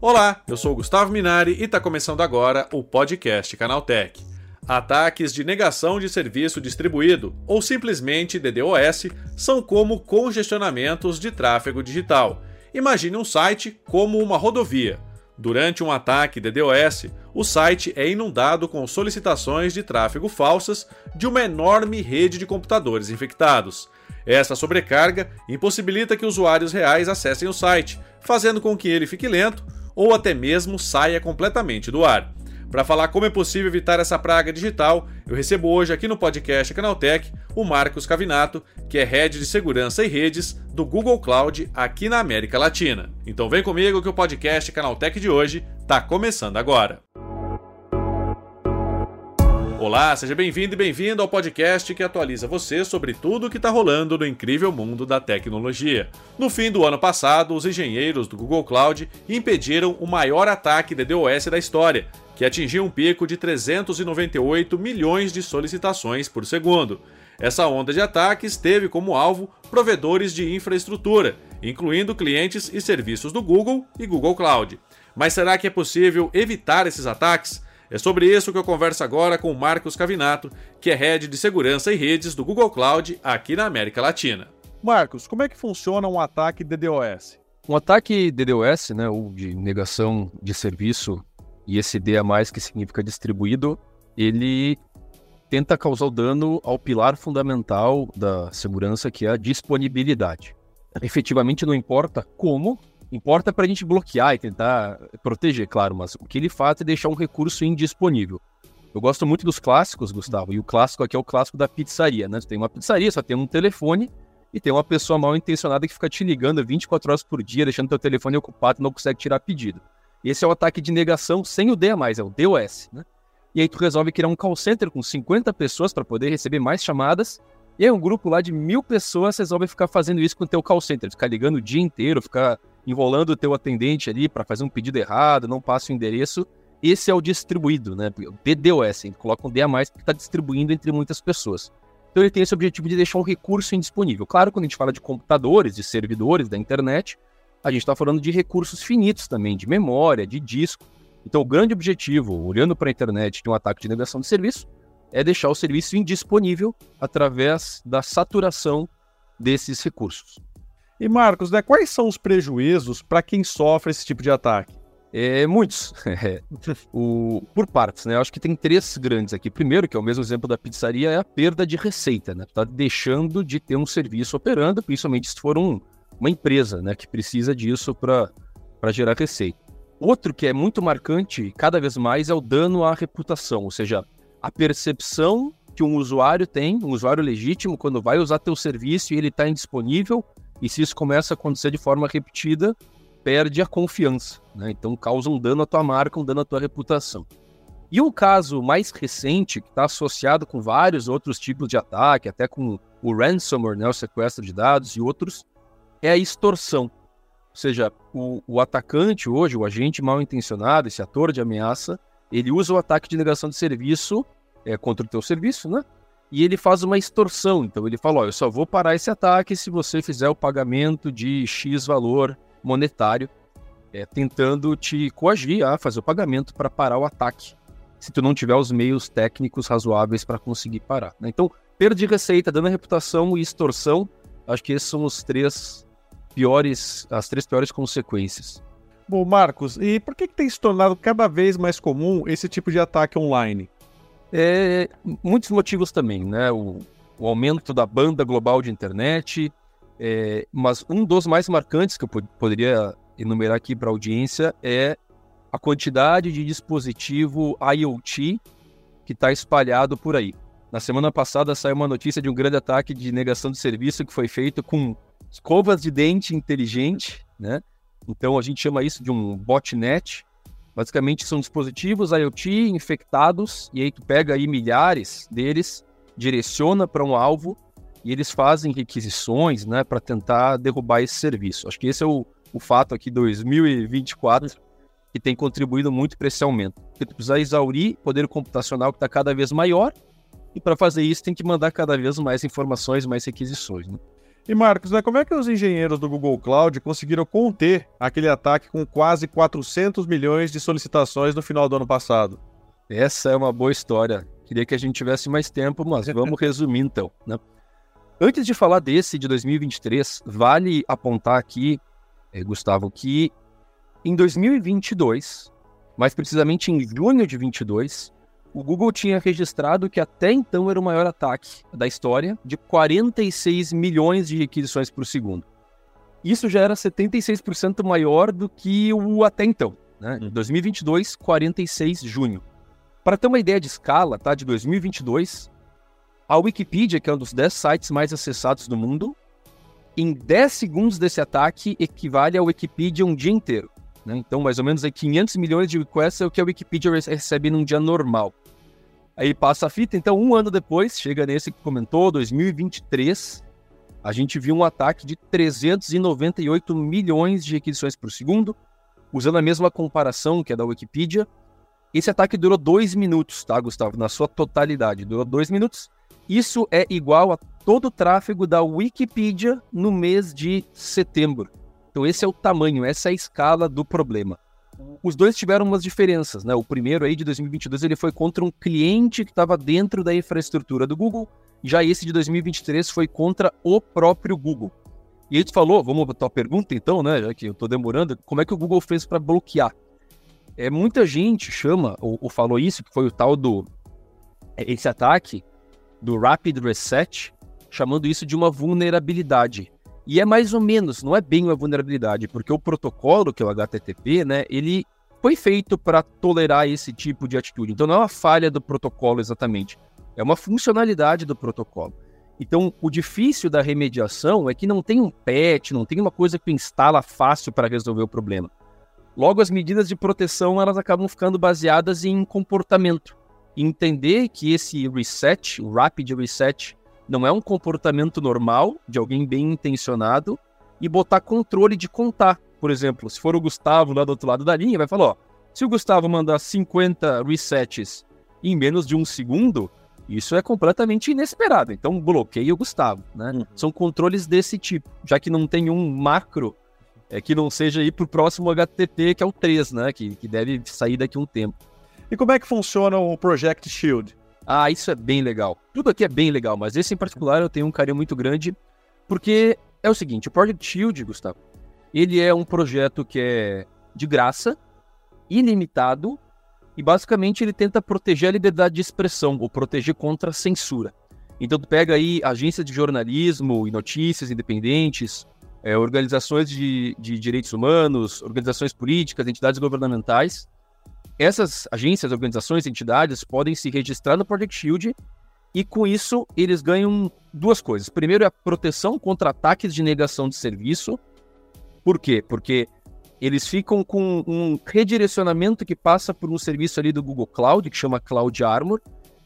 Olá, eu sou Gustavo Minari e está começando agora o podcast Canaltech. Ataques de negação de serviço distribuído, ou simplesmente DDoS, são como congestionamentos de tráfego digital. Imagine um site como uma rodovia. Durante um ataque DDoS, o site é inundado com solicitações de tráfego falsas de uma enorme rede de computadores infectados. Essa sobrecarga impossibilita que usuários reais acessem o site, fazendo com que ele fique lento ou até mesmo saia completamente do ar. Para falar como é possível evitar essa praga digital, eu recebo hoje aqui no podcast Canaltech o Marcos Cavinato, que é Head de Segurança e Redes do Google Cloud aqui na América Latina. Então vem comigo que o podcast Canaltech de hoje está começando agora. Olá, seja bem-vindo e bem-vindo ao podcast que atualiza você sobre tudo o que está rolando no incrível mundo da tecnologia. No fim do ano passado, os engenheiros do Google Cloud impediram o maior ataque DDoS da história, que atingiu um pico de 398 milhões de solicitações por segundo. Essa onda de ataques teve como alvo provedores de infraestrutura, incluindo clientes e serviços do Google e Google Cloud. Mas será que é possível evitar esses ataques? É sobre isso que eu converso agora com o Marcos Cavinato, que é head de segurança e redes do Google Cloud aqui na América Latina. Marcos, como é que funciona um ataque DDoS? Um ataque DDoS, né, ou de negação de serviço, e esse D a mais que significa distribuído, ele tenta causar dano ao pilar fundamental da segurança, que é a disponibilidade. Efetivamente não importa como, Importa para a gente bloquear e tentar proteger, claro, mas o que ele faz é deixar um recurso indisponível. Eu gosto muito dos clássicos, Gustavo, e o clássico aqui é o clássico da pizzaria, né? Tem uma pizzaria, só tem um telefone e tem uma pessoa mal intencionada que fica te ligando 24 horas por dia, deixando teu telefone ocupado e não consegue tirar pedido. Esse é o ataque de negação sem o D a mais, é o DOS, né? E aí tu resolve criar um call center com 50 pessoas para poder receber mais chamadas e aí um grupo lá de mil pessoas resolve ficar fazendo isso com o teu call center, ficar ligando o dia inteiro, ficar enrolando o teu atendente ali para fazer um pedido errado, não passa o endereço. Esse é o distribuído, né? O DDoS, coloca um D a mais porque está distribuindo entre muitas pessoas. Então ele tem esse objetivo de deixar um recurso indisponível. Claro, quando a gente fala de computadores, de servidores da internet, a gente está falando de recursos finitos também, de memória, de disco. Então o grande objetivo, olhando para a internet de um ataque de negação de serviço, é deixar o serviço indisponível através da saturação desses recursos. E Marcos, né, quais são os prejuízos para quem sofre esse tipo de ataque? É, muitos. o, por partes, né? Eu acho que tem três grandes aqui. Primeiro, que é o mesmo exemplo da pizzaria, é a perda de receita, né? Tá deixando de ter um serviço operando, principalmente se for um, uma empresa, né, que precisa disso para gerar receita. Outro que é muito marcante, cada vez mais, é o dano à reputação, ou seja, a percepção que um usuário tem, um usuário legítimo, quando vai usar teu serviço e ele está indisponível, e se isso começa a acontecer de forma repetida, perde a confiança. Né? Então causa um dano à tua marca, um dano à tua reputação. E um caso mais recente, que está associado com vários outros tipos de ataque, até com o ransomware, né, o sequestro de dados e outros, é a extorsão. Ou seja, o, o atacante hoje, o agente mal intencionado, esse ator de ameaça, ele usa o ataque de negação de serviço é, contra o teu serviço, né? E ele faz uma extorsão. Então ele fala: ó, eu só vou parar esse ataque se você fizer o pagamento de X valor monetário, é, tentando te coagir a fazer o pagamento para parar o ataque, se tu não tiver os meios técnicos razoáveis para conseguir parar. Né? Então, perda de receita, dano à reputação e extorsão, acho que esses são os três piores, as três piores consequências. Bom, Marcos, e por que, que tem se tornado cada vez mais comum esse tipo de ataque online? É, muitos motivos também, né? O, o aumento da banda global de internet, é, mas um dos mais marcantes que eu poderia enumerar aqui para a audiência é a quantidade de dispositivo IoT que está espalhado por aí. Na semana passada saiu uma notícia de um grande ataque de negação de serviço que foi feito com escovas de dente inteligente, né? Então a gente chama isso de um botnet. Basicamente são dispositivos IoT infectados e aí tu pega aí milhares deles, direciona para um alvo e eles fazem requisições, né, para tentar derrubar esse serviço. Acho que esse é o, o fato aqui 2024 que tem contribuído muito para esse aumento. Porque tu precisa exaurir poder computacional que está cada vez maior e para fazer isso tem que mandar cada vez mais informações, mais requisições. Né? E Marcos, né, como é que os engenheiros do Google Cloud conseguiram conter aquele ataque com quase 400 milhões de solicitações no final do ano passado? Essa é uma boa história. Queria que a gente tivesse mais tempo, mas vamos resumir então. Né? Antes de falar desse de 2023, vale apontar aqui, eh, Gustavo, que em 2022, mais precisamente em junho de 22, o Google tinha registrado que até então era o maior ataque da história, de 46 milhões de requisições por segundo. Isso já era 76% maior do que o até então. Né? Em 2022, 46 junho. Para ter uma ideia de escala, tá, de 2022, a Wikipedia, que é um dos 10 sites mais acessados do mundo, em 10 segundos desse ataque equivale ao Wikipedia um dia inteiro. Né? Então, mais ou menos aí 500 milhões de requests é o que a Wikipedia recebe num dia normal. Aí passa a fita, então um ano depois, chega nesse que comentou, 2023, a gente viu um ataque de 398 milhões de requisições por segundo, usando a mesma comparação que é da Wikipedia. Esse ataque durou dois minutos, tá, Gustavo? Na sua totalidade, durou dois minutos. Isso é igual a todo o tráfego da Wikipedia no mês de setembro. Então esse é o tamanho, essa é a escala do problema os dois tiveram umas diferenças, né? O primeiro aí de 2022 ele foi contra um cliente que estava dentro da infraestrutura do Google, já esse de 2023 foi contra o próprio Google. E aí tu falou, vamos botar a pergunta então, né? Já que eu estou demorando, como é que o Google fez para bloquear? É, muita gente chama, ou, ou, falou isso, que foi o tal do. É, esse ataque do Rapid Reset, chamando isso de uma vulnerabilidade. E é mais ou menos, não é bem uma vulnerabilidade, porque o protocolo, que é o HTTP, né, ele foi feito para tolerar esse tipo de atitude. Então não é uma falha do protocolo exatamente, é uma funcionalidade do protocolo. Então, o difícil da remediação é que não tem um patch, não tem uma coisa que instala fácil para resolver o problema. Logo, as medidas de proteção elas acabam ficando baseadas em comportamento. Entender que esse reset, o rapid reset, não é um comportamento normal de alguém bem intencionado e botar controle de contar. Por exemplo, se for o Gustavo lá do outro lado da linha, vai falar: ó, se o Gustavo mandar 50 resets em menos de um segundo, isso é completamente inesperado. Então bloqueia o Gustavo, né? Uhum. São controles desse tipo, já que não tem um macro é, que não seja ir para o próximo HTTP, que é o 3, né? Que, que deve sair daqui a um tempo. E como é que funciona o Project Shield? Ah, isso é bem legal. Tudo aqui é bem legal, mas esse em particular eu tenho um carinho muito grande, porque é o seguinte, o Project Shield, Gustavo, ele é um projeto que é de graça, ilimitado, e basicamente ele tenta proteger a liberdade de expressão, ou proteger contra a censura. Então tu pega aí agências de jornalismo e notícias independentes, é, organizações de, de direitos humanos, organizações políticas, entidades governamentais, essas agências, organizações, entidades podem se registrar no Project Shield e com isso eles ganham duas coisas. Primeiro é a proteção contra ataques de negação de serviço. Por quê? Porque eles ficam com um redirecionamento que passa por um serviço ali do Google Cloud, que chama Cloud Armor,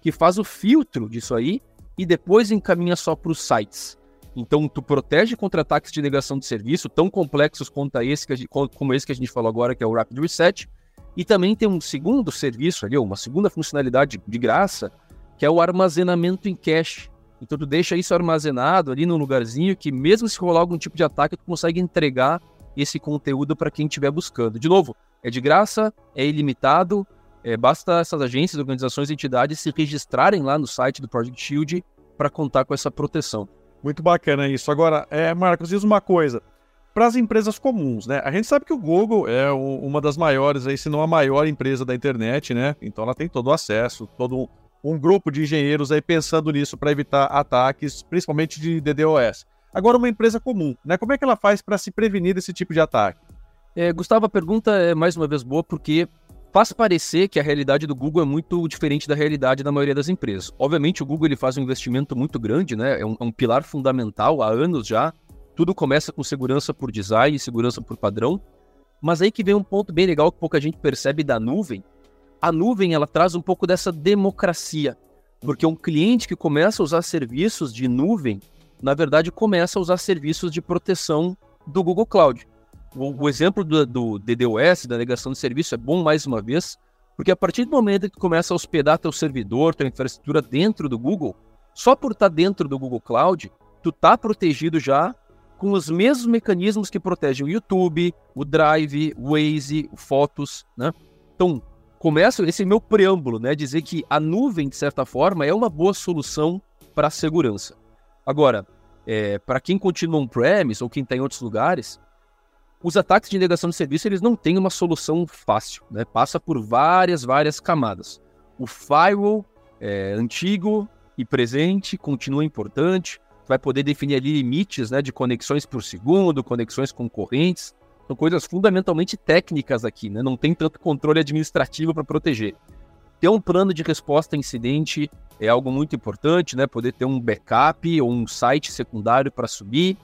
que faz o filtro disso aí e depois encaminha só para os sites. Então, tu protege contra ataques de negação de serviço tão complexos quanto esse gente, como esse que a gente falou agora, que é o Rapid Reset, e também tem um segundo serviço ali, uma segunda funcionalidade de graça, que é o armazenamento em cache. Então tu deixa isso armazenado ali num lugarzinho que mesmo se rolar algum tipo de ataque, tu consegue entregar esse conteúdo para quem estiver buscando. De novo, é de graça, é ilimitado, é, basta essas agências, organizações e entidades se registrarem lá no site do Project Shield para contar com essa proteção. Muito bacana isso. Agora, é, Marcos, diz uma coisa para as empresas comuns, né? A gente sabe que o Google é o, uma das maiores, aí, se não a maior empresa da internet, né? Então ela tem todo o acesso, todo um, um grupo de engenheiros aí pensando nisso para evitar ataques, principalmente de DDoS. Agora, uma empresa comum, né? Como é que ela faz para se prevenir desse tipo de ataque? É, Gustavo, a pergunta é mais uma vez boa porque faz parecer que a realidade do Google é muito diferente da realidade da maioria das empresas. Obviamente, o Google ele faz um investimento muito grande, né? É um, é um pilar fundamental há anos já tudo começa com segurança por design, segurança por padrão. Mas aí que vem um ponto bem legal que pouca gente percebe da nuvem. A nuvem ela traz um pouco dessa democracia, porque um cliente que começa a usar serviços de nuvem, na verdade começa a usar serviços de proteção do Google Cloud. O, o exemplo do, do DDoS, da negação de serviço, é bom mais uma vez, porque a partir do momento que começa a hospedar teu servidor, tua infraestrutura dentro do Google, só por estar dentro do Google Cloud, tu tá protegido já com os mesmos mecanismos que protegem o YouTube, o Drive, o Waze, o Fotos, né? Então, começo esse meu preâmbulo, né, dizer que a nuvem de certa forma é uma boa solução para a segurança. Agora, é, para quem continua on-premise ou quem está em outros lugares, os ataques de negação de serviço eles não têm uma solução fácil, né? Passa por várias, várias camadas. O firewall é, antigo e presente continua importante. Vai poder definir ali limites né, de conexões por segundo, conexões concorrentes. São coisas fundamentalmente técnicas aqui, né? Não tem tanto controle administrativo para proteger. Ter um plano de resposta a incidente é algo muito importante, né? Poder ter um backup ou um site secundário para subir.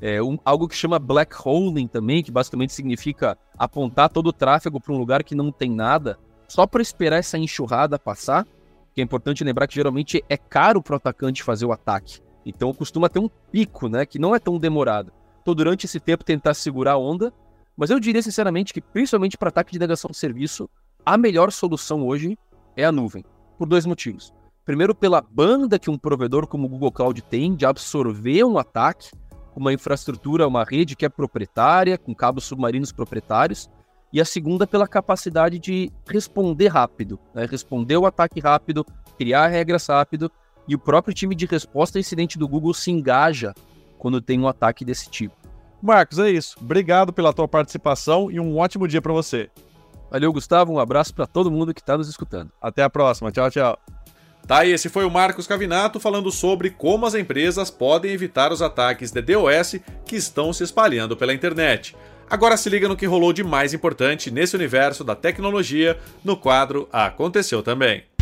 É um, algo que chama black holing também, que basicamente significa apontar todo o tráfego para um lugar que não tem nada, só para esperar essa enxurrada passar. Que é importante lembrar que geralmente é caro para o atacante fazer o ataque. Então costuma ter um pico, né? Que não é tão demorado. Então, durante esse tempo, tentar segurar a onda. Mas eu diria sinceramente que, principalmente para ataque de negação de serviço, a melhor solução hoje é a nuvem. Por dois motivos. Primeiro, pela banda que um provedor como o Google Cloud tem de absorver um ataque, uma infraestrutura, uma rede que é proprietária, com cabos submarinos proprietários. E a segunda, pela capacidade de responder rápido, né? responder o ataque rápido, criar regras rápido. E o próprio time de resposta a incidente do Google se engaja quando tem um ataque desse tipo. Marcos, é isso. Obrigado pela tua participação e um ótimo dia para você. Valeu, Gustavo. Um abraço para todo mundo que está nos escutando. Até a próxima. Tchau, tchau. Tá, e esse foi o Marcos Cavinato falando sobre como as empresas podem evitar os ataques de DOS que estão se espalhando pela internet. Agora se liga no que rolou de mais importante nesse universo da tecnologia no quadro Aconteceu Também.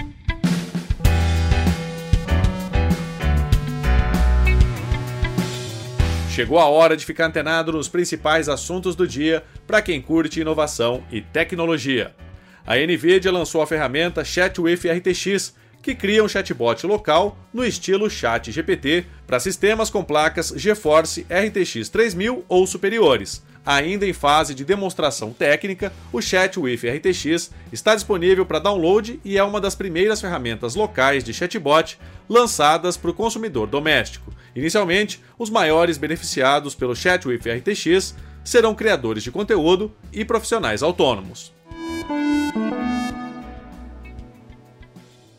Chegou a hora de ficar antenado nos principais assuntos do dia para quem curte inovação e tecnologia. A Nvidia lançou a ferramenta ChatWith RTX, que cria um chatbot local no estilo ChatGPT para sistemas com placas GeForce RTX 3000 ou superiores. Ainda em fase de demonstração técnica, o ChatWith RTX está disponível para download e é uma das primeiras ferramentas locais de chatbot lançadas para o consumidor doméstico. Inicialmente, os maiores beneficiados pelo ChatWith RTX serão criadores de conteúdo e profissionais autônomos.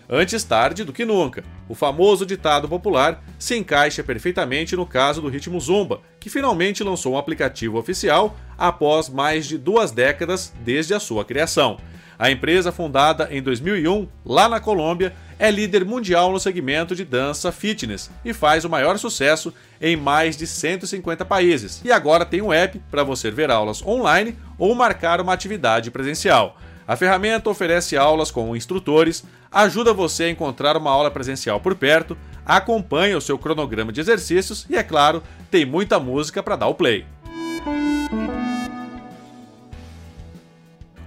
Antes tarde do que nunca, o famoso ditado popular se encaixa perfeitamente no caso do Ritmo Zumba, que finalmente lançou um aplicativo oficial após mais de duas décadas desde a sua criação. A empresa, fundada em 2001, lá na Colômbia, é líder mundial no segmento de dança fitness e faz o maior sucesso em mais de 150 países. E agora tem um app para você ver aulas online ou marcar uma atividade presencial. A ferramenta oferece aulas com instrutores, ajuda você a encontrar uma aula presencial por perto, acompanha o seu cronograma de exercícios e, é claro, tem muita música para dar o play.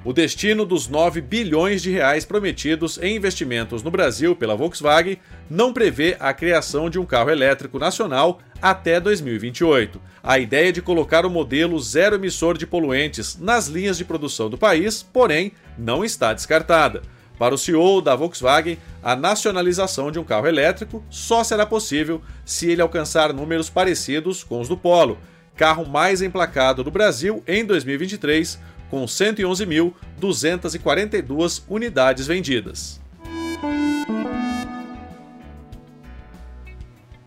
O destino dos 9 bilhões de reais prometidos em investimentos no Brasil pela Volkswagen não prevê a criação de um carro elétrico nacional até 2028. A ideia de colocar o modelo zero emissor de poluentes nas linhas de produção do país, porém, não está descartada. Para o CEO da Volkswagen, a nacionalização de um carro elétrico só será possível se ele alcançar números parecidos com os do Polo, carro mais emplacado do Brasil em 2023, com 111.242 unidades vendidas.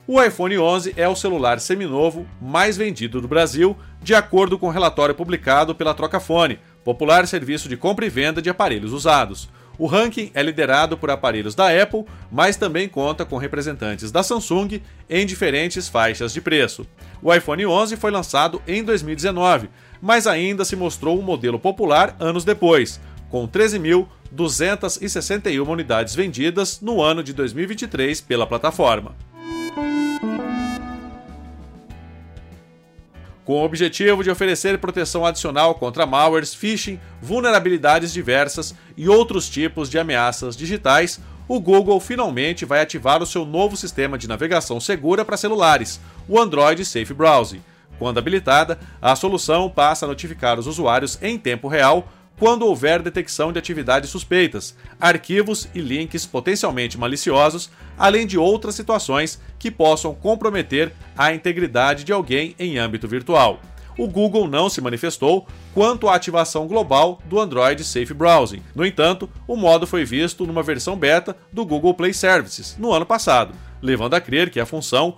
O iPhone 11 é o celular seminovo mais vendido do Brasil, de acordo com o um relatório publicado pela Trocafone, popular serviço de compra e venda de aparelhos usados. O ranking é liderado por aparelhos da Apple, mas também conta com representantes da Samsung em diferentes faixas de preço. O iPhone 11 foi lançado em 2019, mas ainda se mostrou um modelo popular anos depois, com 13.261 unidades vendidas no ano de 2023 pela plataforma. com o objetivo de oferecer proteção adicional contra malwares, phishing, vulnerabilidades diversas e outros tipos de ameaças digitais, o Google finalmente vai ativar o seu novo sistema de navegação segura para celulares, o Android Safe Browsing. Quando habilitada, a solução passa a notificar os usuários em tempo real quando houver detecção de atividades suspeitas, arquivos e links potencialmente maliciosos, além de outras situações que possam comprometer a integridade de alguém em âmbito virtual. O Google não se manifestou quanto à ativação global do Android Safe Browsing. No entanto, o modo foi visto numa versão beta do Google Play Services no ano passado, levando a crer que a função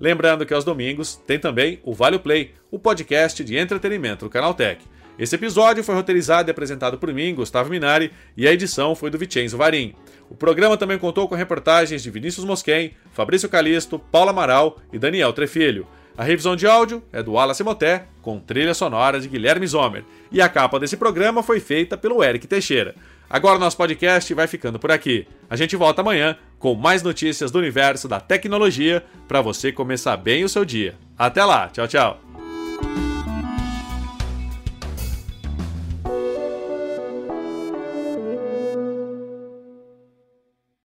Lembrando que aos domingos tem também o Vale Play, o podcast de entretenimento do Canaltech. Esse episódio foi roteirizado e apresentado por mim, Gustavo Minari, e a edição foi do Vicenzo Varim. O programa também contou com reportagens de Vinícius Mosquen, Fabrício Calisto, Paula Amaral e Daniel Trefilho. A revisão de áudio é do Wallace Moté, com trilha sonora de Guilherme Zomer. E a capa desse programa foi feita pelo Eric Teixeira. Agora nosso podcast vai ficando por aqui. A gente volta amanhã com mais notícias do universo da tecnologia para você começar bem o seu dia. Até lá, tchau, tchau.